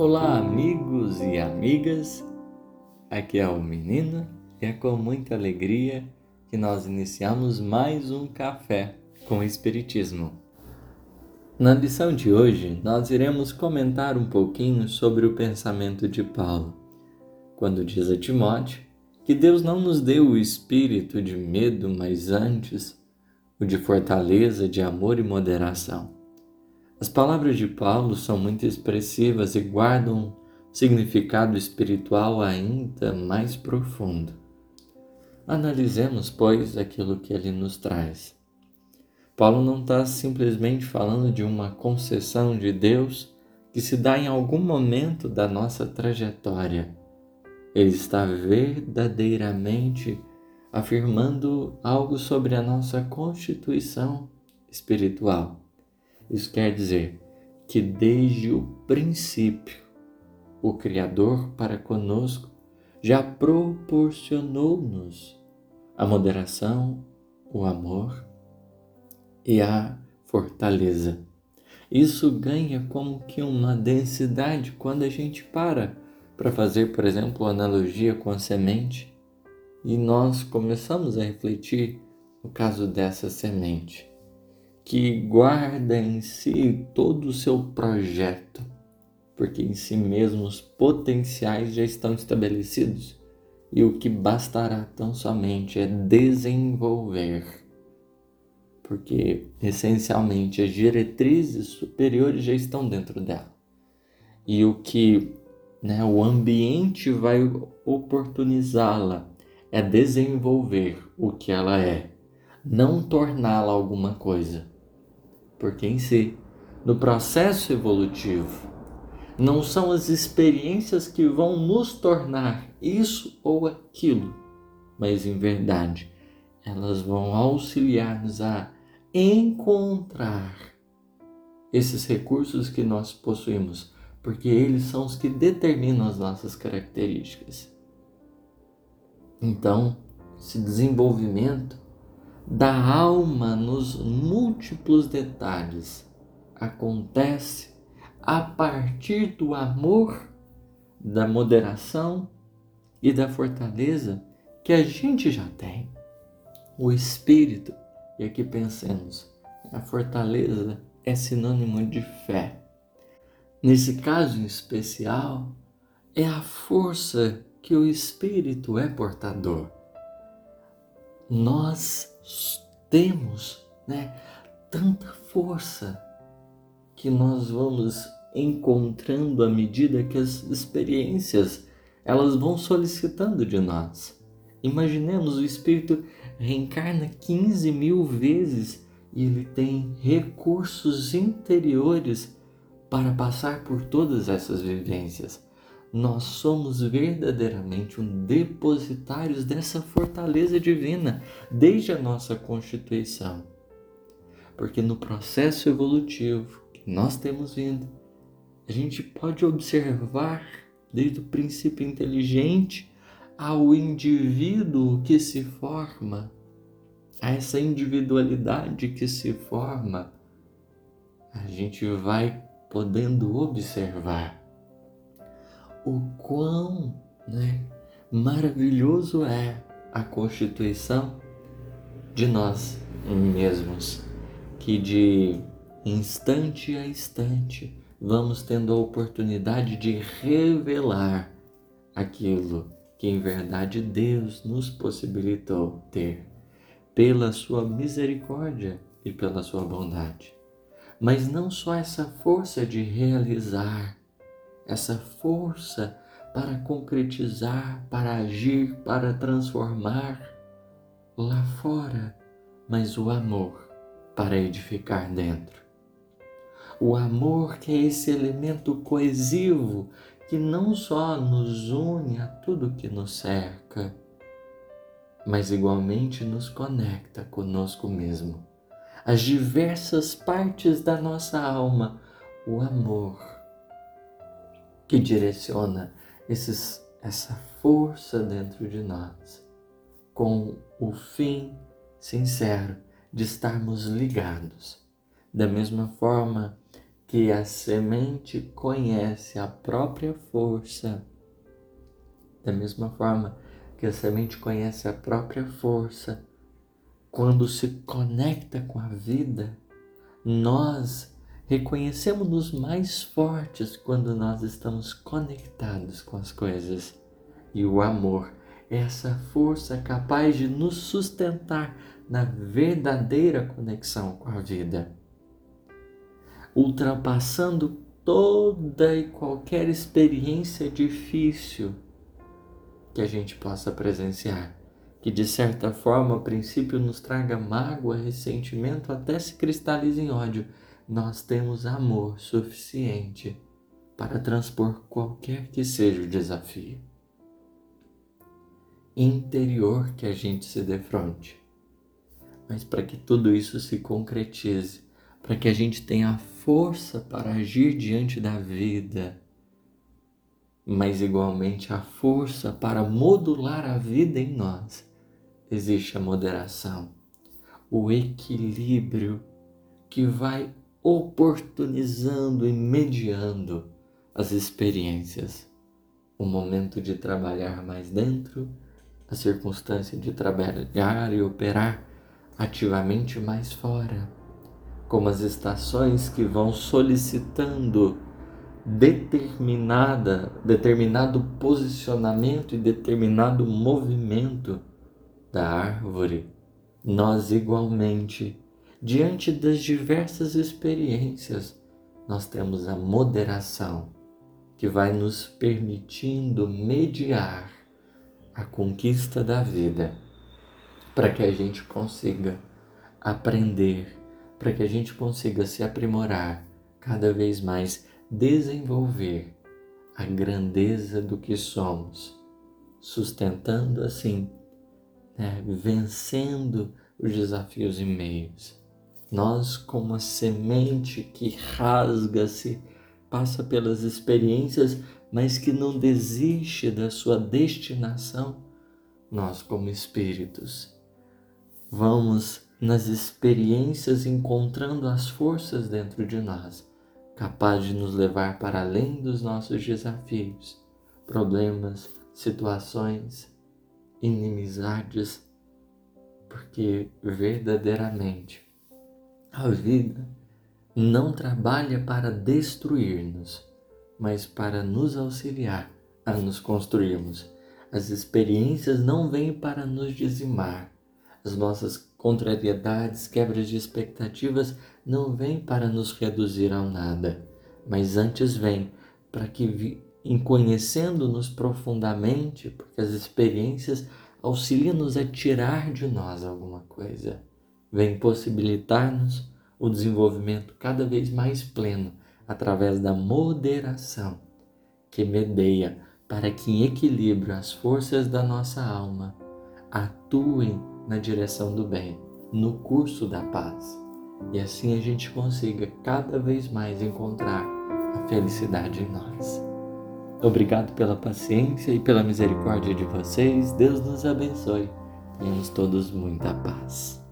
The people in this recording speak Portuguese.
Olá, amigos e amigas. Aqui é o menino e é com muita alegria que nós iniciamos mais um café com o Espiritismo. Na lição de hoje, nós iremos comentar um pouquinho sobre o pensamento de Paulo, quando diz a Timóteo que Deus não nos deu o espírito de medo, mas antes o de fortaleza, de amor e moderação. As palavras de Paulo são muito expressivas e guardam significado espiritual ainda mais profundo. Analisemos, pois, aquilo que ele nos traz. Paulo não está simplesmente falando de uma concessão de Deus que se dá em algum momento da nossa trajetória. Ele está verdadeiramente afirmando algo sobre a nossa constituição espiritual. Isso quer dizer que desde o princípio, o Criador para conosco já proporcionou-nos a moderação, o amor e a fortaleza. Isso ganha como que uma densidade quando a gente para para fazer, por exemplo, analogia com a semente e nós começamos a refletir no caso dessa semente que guarda em si todo o seu projeto, porque em si mesmo os potenciais já estão estabelecidos e o que bastará tão somente é desenvolver, porque essencialmente as diretrizes superiores já estão dentro dela. E o que né, o ambiente vai oportunizá-la é desenvolver o que ela é, não torná-la alguma coisa porque em si, no processo evolutivo, não são as experiências que vão nos tornar isso ou aquilo, mas em verdade, elas vão auxiliar-nos a encontrar esses recursos que nós possuímos, porque eles são os que determinam as nossas características. Então, esse desenvolvimento da alma nos múltiplos detalhes acontece a partir do amor, da moderação e da fortaleza que a gente já tem. O espírito, e aqui pensemos, a fortaleza é sinônimo de fé. Nesse caso em especial, é a força que o espírito é portador. Nós temos né, tanta força que nós vamos encontrando à medida que as experiências elas vão solicitando de nós. Imaginemos o espírito reencarna 15 mil vezes e ele tem recursos interiores para passar por todas essas vivências nós somos verdadeiramente um depositários dessa fortaleza divina desde a nossa constituição. Porque no processo evolutivo que nós temos vindo, a gente pode observar desde o princípio inteligente ao indivíduo que se forma, a essa individualidade que se forma, a gente vai podendo observar o quão né, maravilhoso é a constituição de nós mesmos, que de instante a instante vamos tendo a oportunidade de revelar aquilo que em verdade Deus nos possibilitou ter, pela sua misericórdia e pela sua bondade. Mas não só essa força de realizar essa força para concretizar, para agir, para transformar lá fora, mas o amor para edificar dentro. O amor que é esse elemento coesivo que não só nos une a tudo que nos cerca, mas igualmente nos conecta conosco mesmo. As diversas partes da nossa alma, o amor que direciona esses, essa força dentro de nós, com o fim sincero de estarmos ligados. Da mesma forma que a semente conhece a própria força, da mesma forma que a semente conhece a própria força, quando se conecta com a vida, nós reconhecemos-nos mais fortes quando nós estamos conectados com as coisas. E o amor é essa força capaz de nos sustentar na verdadeira conexão com a vida, ultrapassando toda e qualquer experiência difícil que a gente possa presenciar, que de certa forma a princípio nos traga mágoa, ressentimento, até se cristalize em ódio, nós temos amor suficiente para transpor qualquer que seja o desafio interior que a gente se defronte. Mas para que tudo isso se concretize, para que a gente tenha força para agir diante da vida, mas igualmente a força para modular a vida em nós, existe a moderação, o equilíbrio que vai oportunizando e mediando as experiências. O momento de trabalhar mais dentro a circunstância de trabalhar e operar ativamente mais fora, como as estações que vão solicitando determinada, determinado posicionamento e determinado movimento da árvore, nós igualmente, diante das diversas experiências, nós temos a moderação que vai nos permitindo mediar a conquista da vida, para que a gente consiga aprender, para que a gente consiga se aprimorar, cada vez mais desenvolver a grandeza do que somos, sustentando assim, né, vencendo os desafios e meios. Nós, como a semente que rasga-se, passa pelas experiências mas que não desiste da sua destinação, nós, como espíritos, vamos nas experiências encontrando as forças dentro de nós, capazes de nos levar para além dos nossos desafios, problemas, situações, inimizades, porque verdadeiramente a vida não trabalha para destruir-nos, mas para nos auxiliar a nos construirmos. As experiências não vêm para nos dizimar. As nossas contrariedades, quebras de expectativas não vêm para nos reduzir ao nada, mas antes vêm para que, em conhecendo-nos profundamente, porque as experiências auxiliam-nos a tirar de nós alguma coisa, vem possibilitar-nos o desenvolvimento cada vez mais pleno através da moderação que medeia para que em equilíbrio as forças da nossa alma atuem na direção do bem, no curso da paz. E assim a gente consiga cada vez mais encontrar a felicidade em nós. Obrigado pela paciência e pela misericórdia de vocês. Deus nos abençoe. Tenhamos todos muita paz.